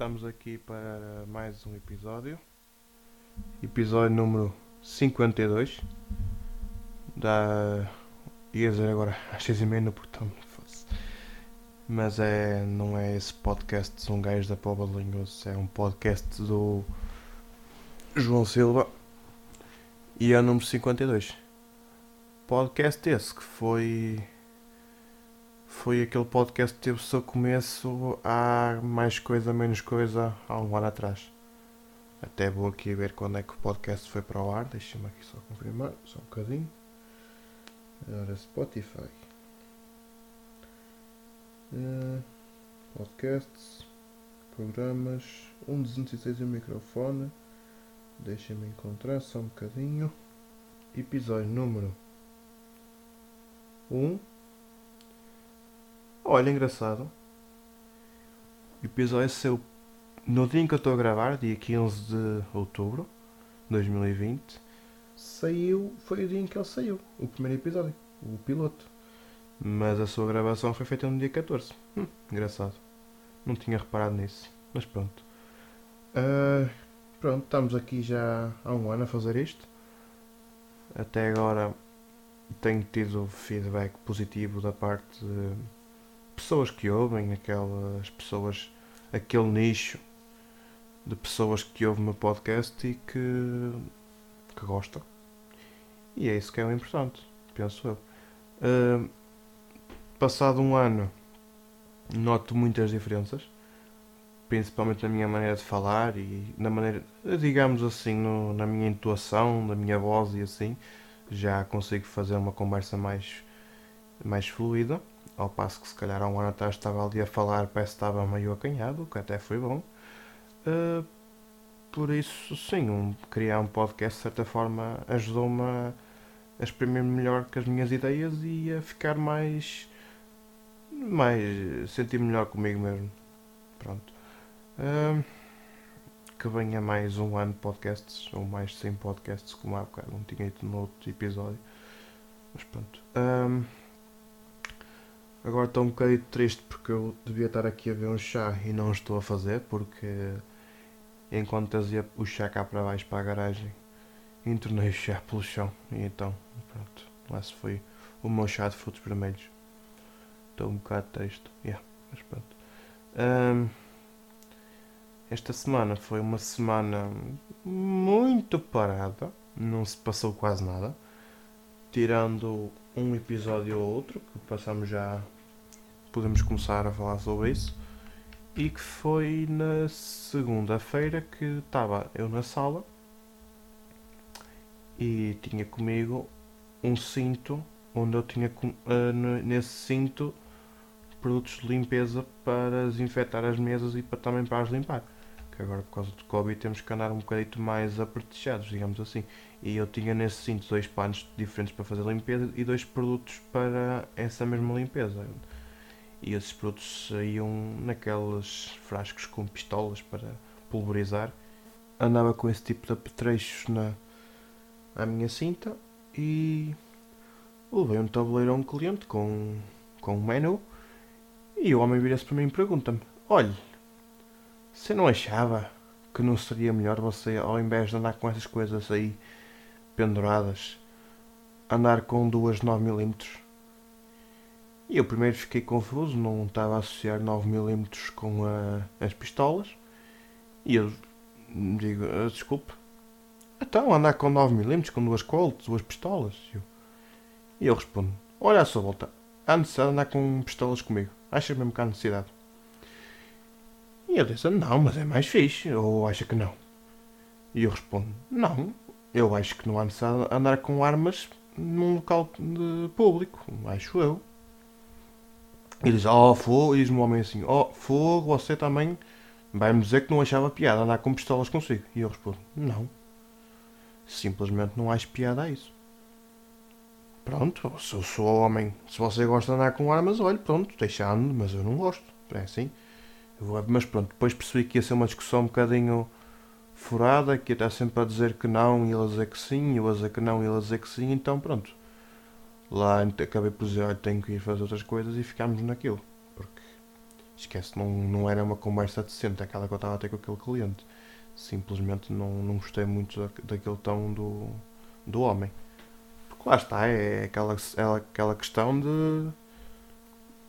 estamos aqui para mais um episódio. Episódio número 52. Da. ia dizer agora às 6 e meia no portão. Mas é, não é esse podcast de um gajo da Póvoa de Linhoso, é um podcast do João Silva e é o número 52. Podcast esse que foi foi aquele podcast que teve o seu começo há mais coisa, menos coisa, há um ano atrás. Até vou aqui ver quando é que o podcast foi para o ar. Deixa-me aqui só confirmar, só um bocadinho. Agora Spotify. Uh, podcasts, programas, 1.206 um microfone. Deixa-me encontrar só um bocadinho. Episódio número 1. Olha, engraçado. O episódio saiu no dia em que eu estou a gravar, dia 15 de outubro de 2020. Saiu, foi o dia em que ele saiu, o primeiro episódio, o piloto. Mas a sua gravação foi feita no dia 14. Hum, engraçado. Não tinha reparado nisso, mas pronto. Uh, pronto, estamos aqui já há um ano a fazer isto. Até agora tenho tido feedback positivo da parte de pessoas que ouvem, aquelas pessoas, aquele nicho de pessoas que ouvem o meu podcast e que, que gostam. E é isso que é o importante, penso eu. Uh, passado um ano, noto muitas diferenças, principalmente na minha maneira de falar e na maneira, digamos assim, no, na minha intuação, na minha voz e assim. Já consigo fazer uma conversa mais, mais fluida. Ao passo que se calhar há um ano atrás estava ali a falar, parece que estava meio acanhado, que até foi bom. Uh, por isso, sim, um, criar um podcast de certa forma ajudou-me a, a exprimir melhor com as minhas ideias e a ficar mais. mais. sentir melhor comigo mesmo. Pronto. Uh, que venha mais um ano de podcasts, ou mais 100 podcasts, como há bocado não tinha ido no outro episódio. Mas pronto. Um, Agora estou um bocadinho triste porque eu devia estar aqui a ver um chá e não estou a fazer porque enquanto trazia o chá cá para baixo para a garagem entornei o chá pelo chão e então pronto, esse foi o meu chá de frutos vermelhos. Estou um bocado triste, yeah, mas pronto. Um, esta semana foi uma semana muito parada, não se passou quase nada, tirando um episódio ou outro, que passamos já. Podemos começar a falar sobre isso. E que foi na segunda-feira que estava eu na sala e tinha comigo um cinto onde eu tinha uh, nesse cinto produtos de limpeza para desinfetar as mesas e para, também para as limpar. Agora por causa do Covid temos que andar um bocadinho mais apertechados, digamos assim. E eu tinha nesse cinto dois panos diferentes para fazer limpeza e dois produtos para essa mesma limpeza. E esses produtos saíam naqueles frascos com pistolas para pulverizar. Andava com esse tipo de apetrechos na à minha cinta e levei um tabuleiro a um cliente com, com um menu e o homem vira-se para mim e pergunta-me: Olhe, você não achava que não seria melhor você, ao invés de andar com essas coisas aí penduradas, andar com duas 9mm. E eu primeiro fiquei confuso, não estava a associar 9mm com a, as pistolas. E eu digo, ah, desculpe, então andar com 9mm, com duas colts, duas pistolas. E eu respondo, olha à sua volta, há necessidade de andar com pistolas comigo. Acha mesmo que há necessidade? E ele diz, não, mas é mais fixe, ou acha que não? E eu respondo, não, eu acho que não há necessidade de andar com armas num local público, acho eu. E diz, oh fogo, e diz-me um homem assim, oh fogo, você também vai-me dizer que não achava piada andar com pistolas consigo. E eu respondo, não. Simplesmente não acho piada a isso. Pronto, se eu sou homem, se você gosta de andar com armas, olha, pronto, deixando, mas eu não gosto. É assim. Mas pronto, depois percebi que ia ser uma discussão um bocadinho furada, que está sempre a dizer que não e ele a dizer que sim, eu a dizer que não e ele a dizer que sim, então pronto. Lá acabei por dizer, olha, tenho que ir fazer outras coisas e ficámos naquilo. Porque esquece, não, não era uma conversa decente aquela que eu estava a ter com aquele cliente. Simplesmente não, não gostei muito da, daquele tom do, do homem. Porque lá está, é aquela, é aquela questão de.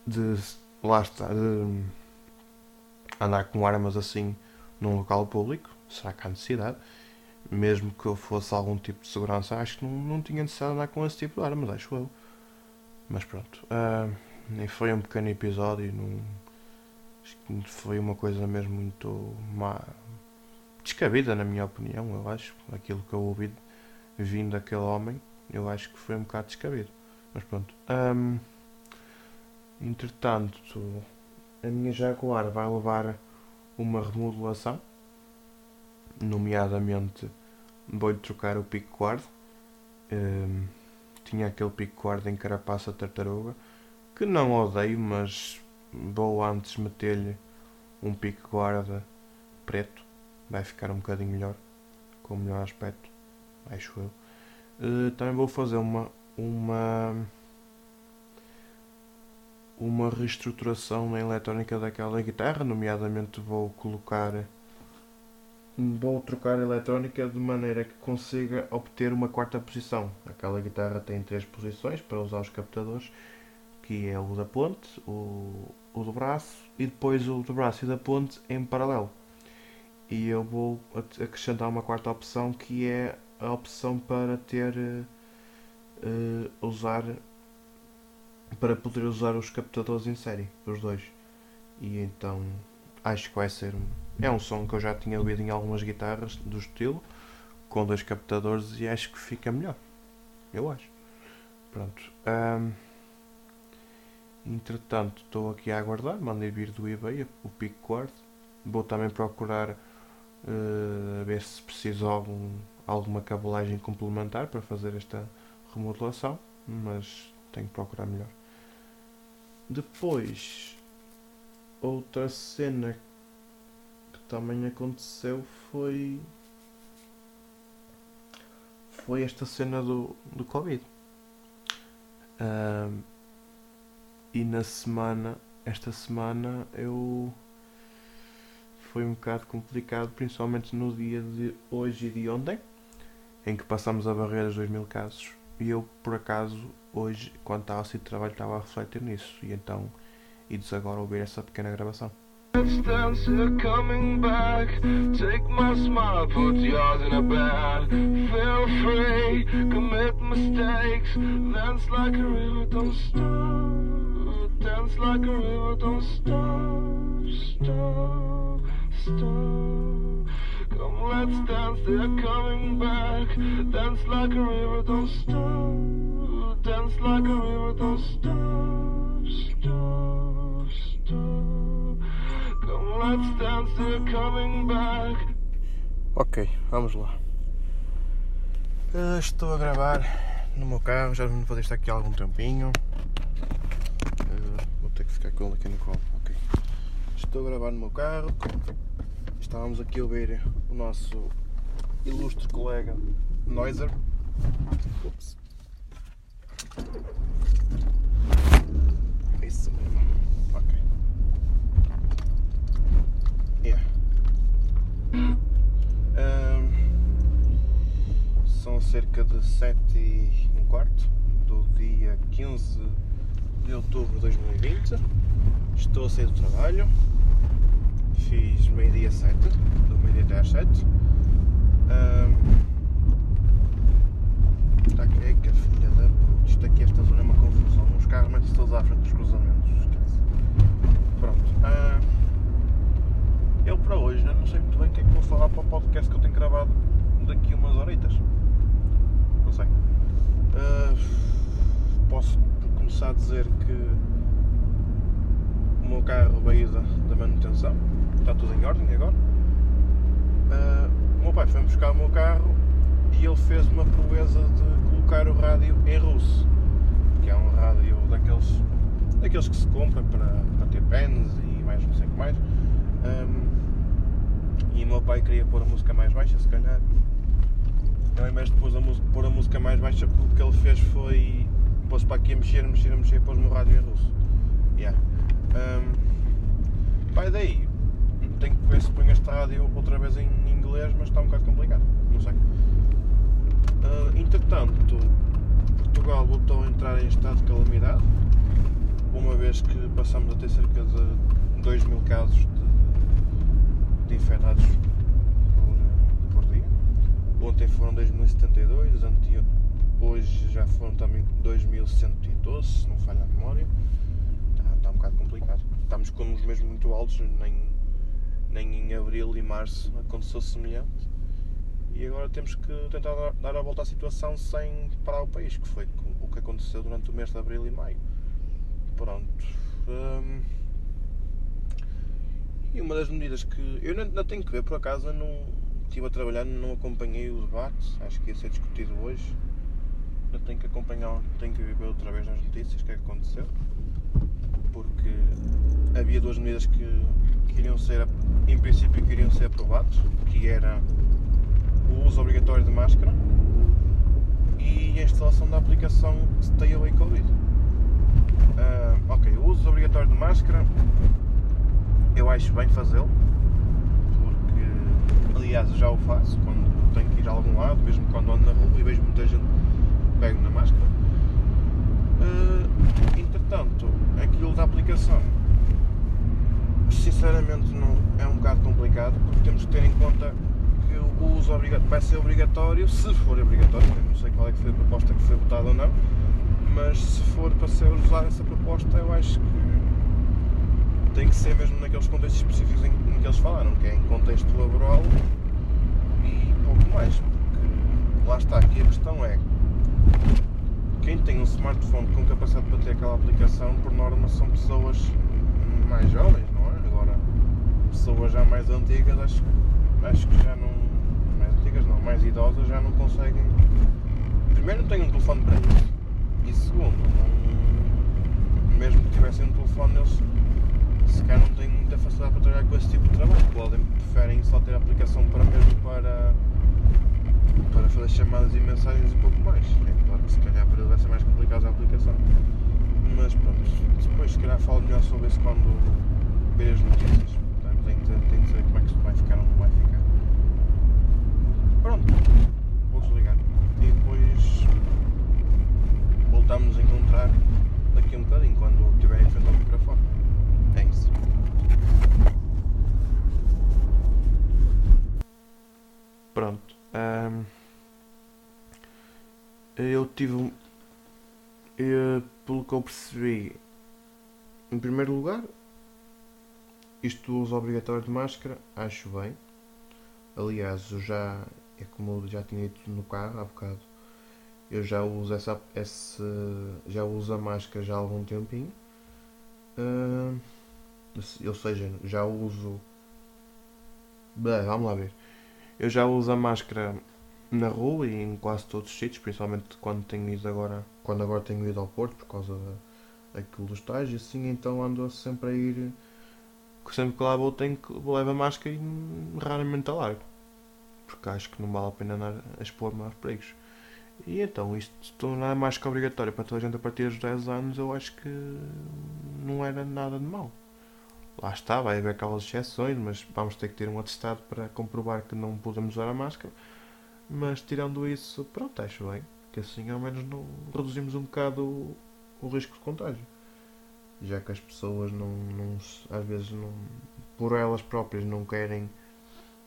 de. lá está, de andar com armas assim num local público. Será que há necessidade? Mesmo que eu fosse algum tipo de segurança, acho que não, não tinha necessidade de andar com esse tipo de armas, acho eu. Mas pronto. Uh, nem foi um pequeno episódio. Não, foi uma coisa mesmo muito má, descabida, na minha opinião. Eu acho. Aquilo que eu ouvi vindo daquele homem, eu acho que foi um bocado descabido. Mas pronto. Um, entretanto, a minha Jaguar vai levar uma remodelação. Nomeadamente, vou-lhe trocar o pico guard. Um, tinha aquele pico guard em carapaça tartaruga que não odeio, mas vou antes meter-lhe um pico guarda preto. Vai ficar um bocadinho melhor, com melhor aspecto, acho eu. Uh, também vou fazer uma uma uma reestruturação na eletrónica daquela guitarra, nomeadamente vou colocar vou trocar a eletrónica de maneira que consiga obter uma quarta posição. Aquela guitarra tem três posições para usar os captadores, que é o da ponte, o, o do braço e depois o do braço e da ponte em paralelo. E eu vou acrescentar uma quarta opção que é a opção para ter uh, usar para poder usar os captadores em série, os dois. E então acho que vai ser é um som que eu já tinha ouvido em algumas guitarras do estilo, com dois captadores e acho que fica melhor. Eu acho. Pronto. Um, entretanto, estou aqui a aguardar. Mandei vir do eBay o Pico Cord. Vou também procurar uh, ver se preciso algum, alguma cabelagem complementar para fazer esta remodelação. Mas tenho que procurar melhor. Depois, outra cena também aconteceu foi foi esta cena do, do Covid. Um, e na semana, esta semana eu foi um bocado complicado, principalmente no dia de hoje e de ontem, em que passamos a barreira dos 2 mil casos. E eu, por acaso, hoje, quando estava a sair de trabalho, estava a refletir nisso. E então, ides agora ouvir essa pequena gravação. You're coming back. Take my smile, put yours in a bag. Feel free, commit mistakes. Dance like a river, don't stop. Dance like a river, don't stop. Stop, stop. Come, let's dance, they're coming back. Dance like a river, don't stop. Dance like a river, don't stop. Stop, stop. Ok, vamos lá. Uh, estou a gravar no meu carro, já vou deixar aqui algum tempinho. Uh, vou ter que ficar com ele aqui no colo. Ok. Estou a gravar no meu carro. Estávamos aqui a ouvir o nosso ilustre colega Noiser. Ups. Isso mesmo. são cerca de 7 e um quarto do dia 15 de outubro de 2020. Estou a sair do trabalho. Meio-dia 7, do meio-dia até às 7. Um, está aqui, é que a filha da. Isto aqui, esta zona é uma confusão. Os carros metem-se todos à frente dos cruzamentos. Esquece. Pronto. Uh, eu para hoje não sei muito bem o que é que vou falar para o podcast que eu tenho gravado daqui umas horitas. Não sei. Uh, posso começar a dizer que o meu carro veio da, da manutenção, está tudo em ordem agora. Uh, o meu pai foi buscar o meu carro e ele fez uma proeza de colocar o rádio em russo, que é um rádio daqueles, daqueles que se compra para, para ter pens e mais não sei o que mais. Um, e o meu pai queria pôr a música mais baixa, se calhar. Ele, ao invés de pôr a, música, pôr a música mais baixa, o que ele fez foi pôs para aqui a mexer, mexer, mexer, pôs-me o rádio em russo. Yeah. Um, vai daí. Tenho que ver se ponho este rádio outra vez em inglês, mas está um bocado complicado. Não sei. Uh, entretanto, Portugal voltou a entrar em estado de calamidade, uma vez que passamos a ter cerca de 2 mil casos de, de infectados por, por dia. Ontem foram 2072, hoje já foram também 2112, se não falha a memória. Está, está um bocado complicado. Estamos com os mesmos muito altos, nem, nem em abril e março aconteceu semelhante. E agora temos que tentar dar a volta à situação sem parar o país, que foi o que aconteceu durante o mês de abril e maio. Pronto. Hum, e uma das medidas que. Eu ainda tenho que ver, por acaso, não estive a trabalhar, não acompanhei o debate, acho que ia ser discutido hoje. Eu tenho que acompanhar, tenho que ver outra vez nas notícias o que é que aconteceu. Porque havia duas medidas que, que iriam ser, em princípio, que iriam ser aprovadas, que era o uso obrigatório de máscara e a instalação da aplicação Stay Away Covid. Uh, ok, o uso obrigatório de máscara eu acho bem fazê-lo, porque aliás já o faço quando tenho que ir a algum lado, mesmo quando ando na rua e vejo muita gente pego na máscara. Uh, entretanto, aquilo da aplicação sinceramente não, é um bocado complicado porque temos que ter em conta que o uso vai ser obrigatório, se for obrigatório, não sei qual é que foi a proposta que foi votada ou não, mas se for para ser usada essa proposta eu acho que tem que ser mesmo naqueles contextos específicos em, em que eles falaram, que é em contexto laboral e pouco mais, porque lá está, aqui a questão é quem tem um smartphone com capacidade para ter aquela aplicação, por norma, são pessoas mais jovens, pessoas já mais antigas, acho, acho que já não. Mais antigas não, mais idosas já não conseguem. Primeiro, não têm um telefone para isso. E segundo, não, mesmo que tivessem um telefone, eles se calhar não têm muita facilidade para trabalhar com esse tipo de trabalho. Podem, preferem só ter a aplicação para mesmo para para fazer chamadas e mensagens um pouco mais. É claro que se calhar para ele vai ser mais complicado a aplicação. Mas pronto, depois se calhar falo melhor sobre isso quando ver as notícias. Tenho, tenho de saber como é que isto vai ficar ou não vai ficar. Pronto, vou desligar. E depois voltamos a encontrar daqui a um bocadinho quando estiver em frente ao microfone. É. Pronto. Eu tive. Eu, pelo que eu percebi, em primeiro lugar, isto do uso obrigatório de máscara, acho bem. Aliás, eu já. É como eu já tinha dito no carro há bocado. Eu já uso essa, essa já uso a máscara já há algum tempinho. Uh, ou seja, já uso. Bem, vamos lá ver. Eu já uso a máscara na rua e em quase todos os sítios, principalmente quando tenho ido agora, quando agora tenho ido ao Porto por causa daquilo dos tais e assim, então ando sempre a ir sempre que lá vou tenho que levo a máscara e raramente a largo. Porque acho que não vale a pena andar a expor-me aos perigos. E então isto se tornar a máscara obrigatória para toda a gente a partir dos 10 anos eu acho que não era nada de mal lá está, vai haver aquelas exceções, mas vamos ter que ter um atestado para comprovar que não podemos usar a máscara. Mas tirando isso, pronto, acho bem. Que assim ao menos não reduzimos um bocado o risco de contágio. Já que as pessoas não, não às vezes não, por elas próprias não querem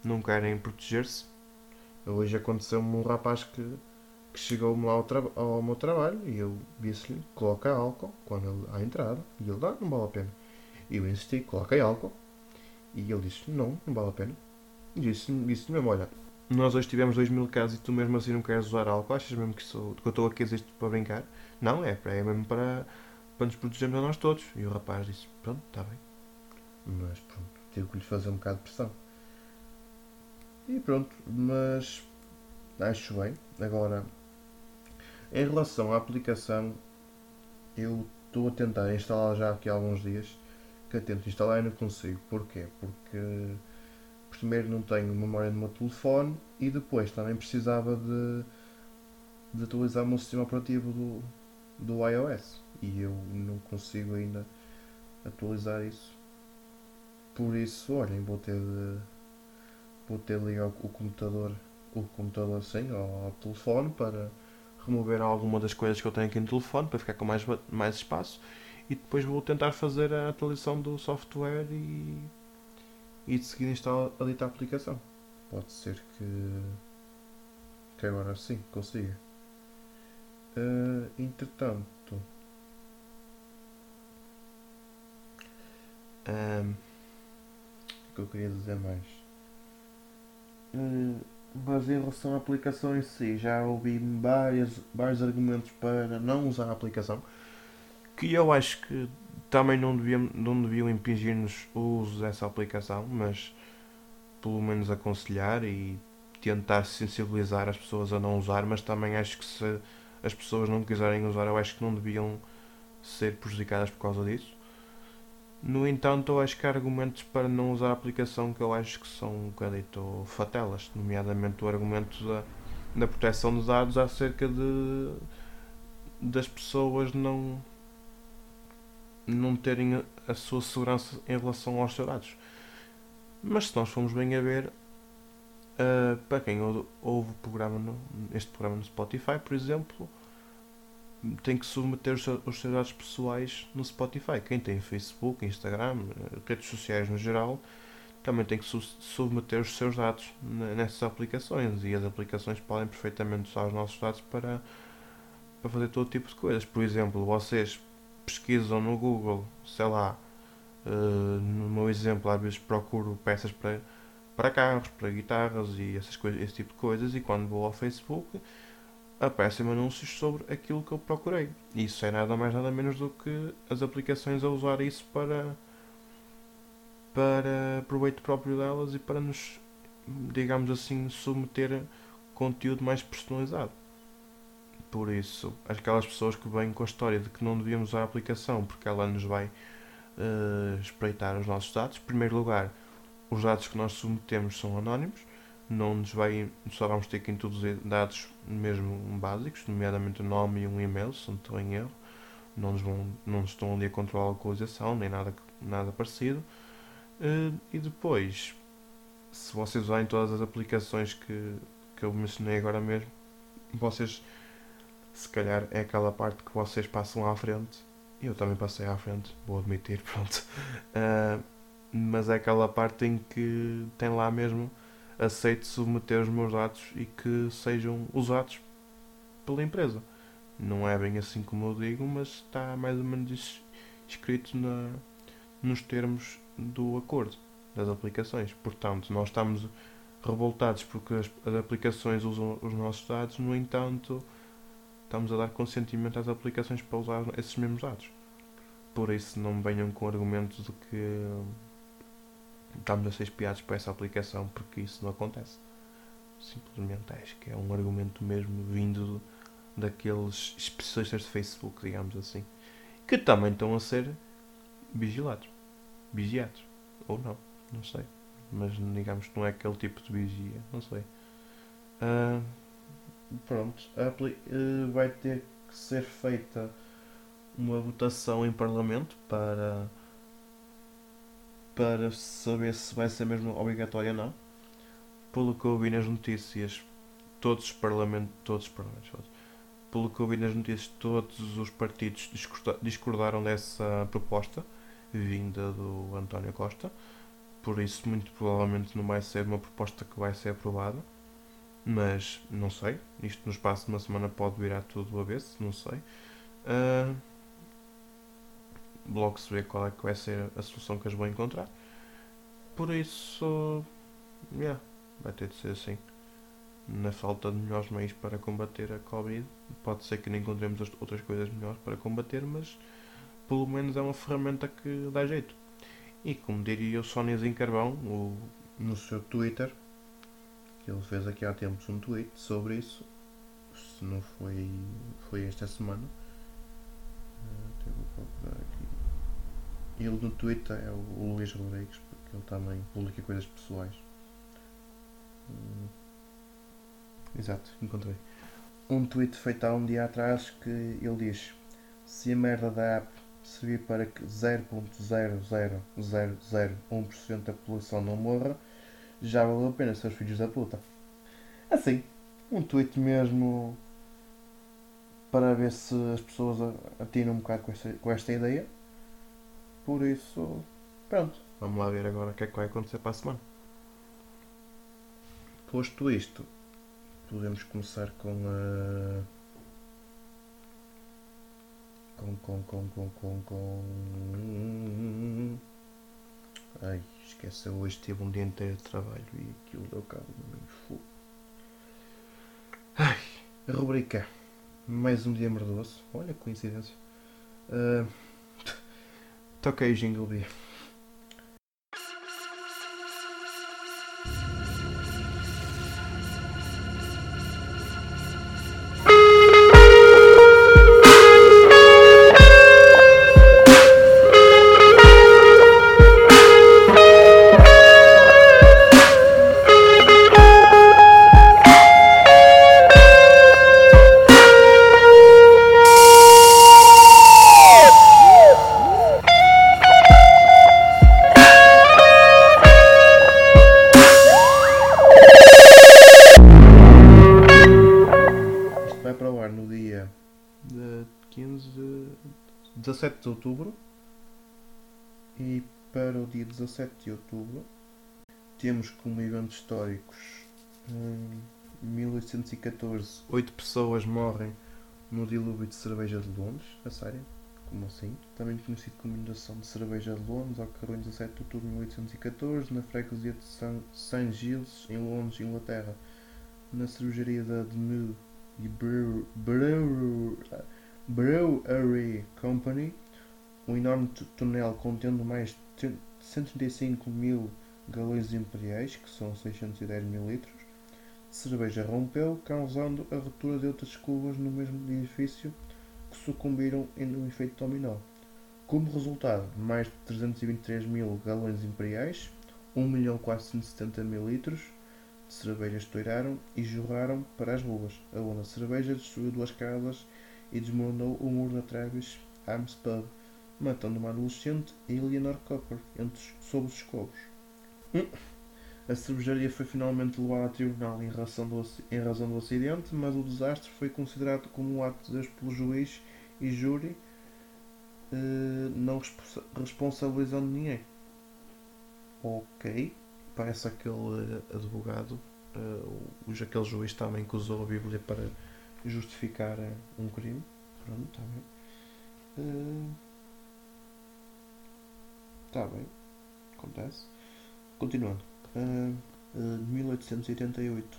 não querem proteger-se. Hoje aconteceu-me um rapaz que, que chegou-me lá ao, ao, meu trabalho e eu disse-lhe coloca álcool quando ele, à entrada e ele dá, ah, não vale a pena. E eu insisti, coloquei álcool. E ele disse, não, não vale a pena. E disse, disse mesmo, olha, nós hoje tivemos 2 mil casos e tu mesmo assim não queres usar álcool, achas mesmo que, sou, que eu estou aqui a dizer isto para brincar? Não, é, é mesmo para, para nos protegermos a nós todos. E o rapaz disse, pronto, está bem. Mas pronto, tive que lhe fazer um bocado de pressão. E pronto, mas acho bem. Agora, em relação à aplicação, eu estou a tentar instalá-la já aqui há alguns dias que tento instalar e não consigo. Porquê? Porque primeiro não tenho memória no meu telefone e depois também precisava de, de atualizar o meu sistema operativo do, do iOS e eu não consigo ainda atualizar isso. por isso, olhem, vou ter de. Vou ter de ligar o computador, o computador sim, ao, ao telefone para remover alguma das coisas que eu tenho aqui no telefone para ficar com mais, mais espaço e depois vou tentar fazer a atualização do software e, e de seguida instalar a dita aplicação. Pode ser que, que agora sim consiga. Uh, entretanto, um, o que eu queria dizer mais? Uh, mas em relação à aplicação em si, já ouvi vários, vários argumentos para não usar a aplicação que eu acho que também não deviam, não deviam impingir-nos o uso dessa aplicação, mas pelo menos aconselhar e tentar sensibilizar as pessoas a não usar, mas também acho que se as pessoas não quiserem usar, eu acho que não deviam ser prejudicadas por causa disso. No entanto, eu acho que há argumentos para não usar a aplicação que eu acho que são um bocadito fatelas, nomeadamente o argumento da, da proteção de dados acerca de das pessoas não não terem a, sua segurança em relação aos seus dados. Mas se nós formos bem a ver, uh, para quem ouve o programa no, este programa no Spotify, por exemplo, tem que submeter os, os seus dados pessoais no Spotify. Quem tem Facebook, Instagram, eh, redes sociais no geral, também tem que submeter os seus dados nessas aplicações e as aplicações podem perfeitamente usar os nossos dados para, para fazer todo tipo de coisas. Por exemplo, vocês pesquisam no Google, sei lá, uh, no meu exemplo, às vezes procuro peças para, para carros, para guitarras e essas coisas, esse tipo de coisas, e quando vou ao Facebook aparecem anúncios sobre aquilo que eu procurei. Isso é nada mais nada menos do que as aplicações a usar isso para para proveito próprio delas e para nos, digamos assim, submeter conteúdo mais personalizado. Por isso, aquelas pessoas que vêm com a história de que não devíamos usar a aplicação porque ela nos vai uh, espreitar os nossos dados, em primeiro lugar, os dados que nós submetemos são anónimos, não nos vai, só vamos ter que introduzir dados mesmo básicos, nomeadamente o nome e um e-mail, se não estou em erro, não nos, vão, não nos estão ali a controlar a localização, nem nada, nada parecido. Uh, e depois, se vocês usarem todas as aplicações que, que eu mencionei agora mesmo, vocês se calhar é aquela parte que vocês passam à frente. Eu também passei à frente, vou admitir, pronto. Uh, mas é aquela parte em que tem lá mesmo aceito submeter os meus dados e que sejam usados pela empresa. Não é bem assim como eu digo, mas está mais ou menos escrito na, nos termos do acordo das aplicações. Portanto, nós estamos revoltados porque as, as aplicações usam os nossos dados, no entanto, estamos a dar consentimento às aplicações para usar esses mesmos dados. Por isso não venham com argumentos de que estamos a ser espiados por essa aplicação, porque isso não acontece. Simplesmente acho que é um argumento mesmo vindo daqueles especialistas de Facebook, digamos assim, que também estão a ser vigilados. Vigiados. Ou não, não sei. Mas digamos que não é aquele tipo de vigia, não sei. Uh, pronto, uh, vai ter que ser feita uma votação em Parlamento para para saber se vai ser mesmo obrigatória ou não. Pelo que eu vi nas notícias, todos os parlamentos, todos os parlamentos, pelo que eu vi nas notícias, todos os partidos discordaram dessa proposta vinda do António Costa. Por isso, muito provavelmente não vai ser uma proposta que vai ser aprovada. Mas não sei. Isto no espaço de uma semana pode virar tudo do avesso, não sei. Uh, logo se vê qual é que vai ser a solução que eles vão encontrar. Por isso, yeah, vai ter de ser assim. Na falta de melhores meios para combater a Covid, pode ser que não encontremos outras coisas melhores para combater, mas pelo menos é uma ferramenta que dá jeito. E como diria o Sónia Carvão o, no seu Twitter, ele fez aqui há tempos um tweet sobre isso. Se não foi, foi esta semana. Uh, vou procurar aqui. Ele no Twitter é o Luís Rodrigues, porque ele também publica coisas pessoais. Uh, exato, encontrei. Um tweet feito há um dia atrás que ele diz: Se a merda da app servir para que 0.00001% da população não morra, já valeu a pena, seus filhos da puta. Assim, um tweet mesmo para ver se as pessoas atinam um bocado com esta, com esta ideia. Por isso, pronto. Vamos lá ver agora o que é que vai acontecer para a semana. Posto isto, podemos começar com a. Com, com, com, com, com, com. Ai, esquece, hoje tive um dia inteiro de trabalho e aquilo deu cabo no meio fogo. Ai, rubrica. Mais um dia merdoso. Olha, coincidência. Uh, toquei o jingle bee. De 15, 17 de outubro e para o dia 17 de outubro temos como eventos históricos em 1814 8 pessoas morrem no dilúvio de cerveja de Londres, a sério? Como assim? Também conhecido como inundação de cerveja de Londres, ocorreu em 17 de outubro de 1814 na freguesia de St. Giles, em Londres, Inglaterra. Na cervejaria da New e Brew, Brewery Company, um enorme túnel contendo mais de 135 mil galões imperiais, que são 610 mil litros, de cerveja rompeu, causando a ruptura de outras cubas no mesmo edifício que sucumbiram no efeito dominó. Como resultado, mais de 323 mil galões imperiais, 1.470.000 litros, de cerveja estouraram e jorraram para as ruas. A de cerveja destruiu duas casas e desmoronou o muro da Travis Arms Pub, matando uma adolescente e Eleanor Copper entre, sob os escovos. Hum. A cervejaria foi finalmente levada a tribunal em razão, do, em razão do acidente, mas o desastre foi considerado como um ato de Deus pelo juiz e júri, eh, não responsabilizando ninguém. Ok parece aquele advogado, uh, aquele juiz também que usou a Bíblia para justificar eh, um crime. Pronto, está bem. Está uh, bem. Acontece. Continuando. Uh, uh, 1888.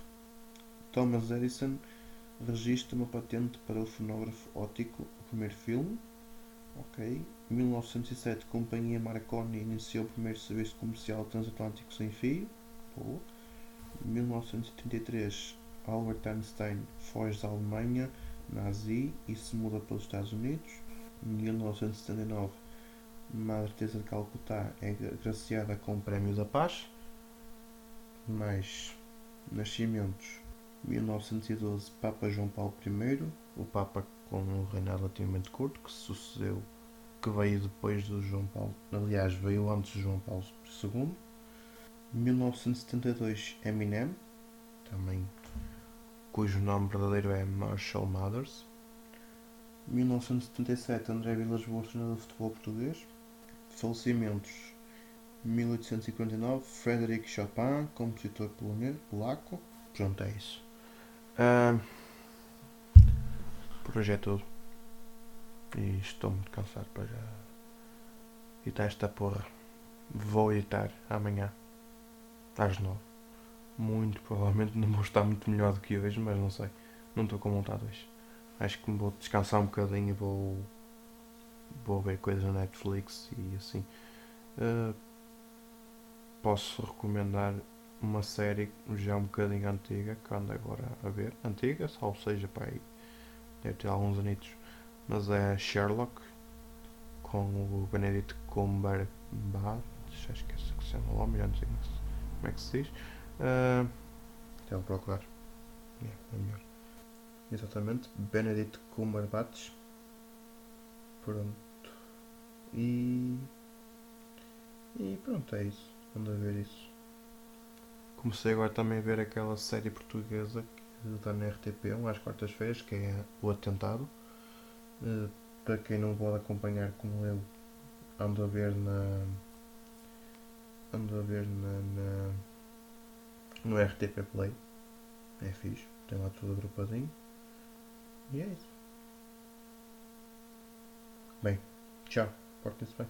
Thomas Edison registra uma patente para o fonógrafo óptico, o primeiro filme. Ok. 1907, a companhia Marconi iniciou o primeiro serviço comercial transatlântico sem fio. Boa. 1973, Albert Einstein foge da Alemanha nazi e se muda para os Estados Unidos. 1979, Madre Teresa de Calcutá é agraciada com o Prémio da Paz. Mais nascimentos. 1912, Papa João Paulo I, o Papa com um reinado relativamente curto, que sucedeu que veio depois do João Paulo, aliás, veio antes do João Paulo II. 1972 Eminem, também cujo nome verdadeiro é Marshall Mathers. 1977 André Vilas Boas, treinador de futebol português. Falecimentos 1859 Frederic Chopin, compositor polaco. Pronto, é isso. Uh, é tudo. E estou muito cansado para já editar esta porra. Vou editar amanhã às nove. Muito provavelmente não vou estar muito melhor do que hoje, mas não sei. Não estou com vontade hoje. Acho que vou descansar um bocadinho e vou. Vou ver coisas na Netflix e assim. Uh, posso recomendar uma série já um bocadinho antiga que ando agora a ver. Antiga, ou seja, para aí. Deve ter alguns anitos mas é Sherlock com o Benedict Cumberbatch acho que é assim que se chama o nome, não sei como é que se diz uh, vou procurar yeah, é melhor exatamente Benedict Cumberbatch pronto E. E pronto, é isso. A ver isso. Comecei agora também a ver aquela série portuguesa está na RTP, um às quartas-feiras, que é O Atentado. Uh, para quem não pode acompanhar como eu, ando a ver na. Ando a ver na, na no RTP Play. É fixe, tem lá tudo agrupadinho. E é isso. Bem, tchau, portem-se bem.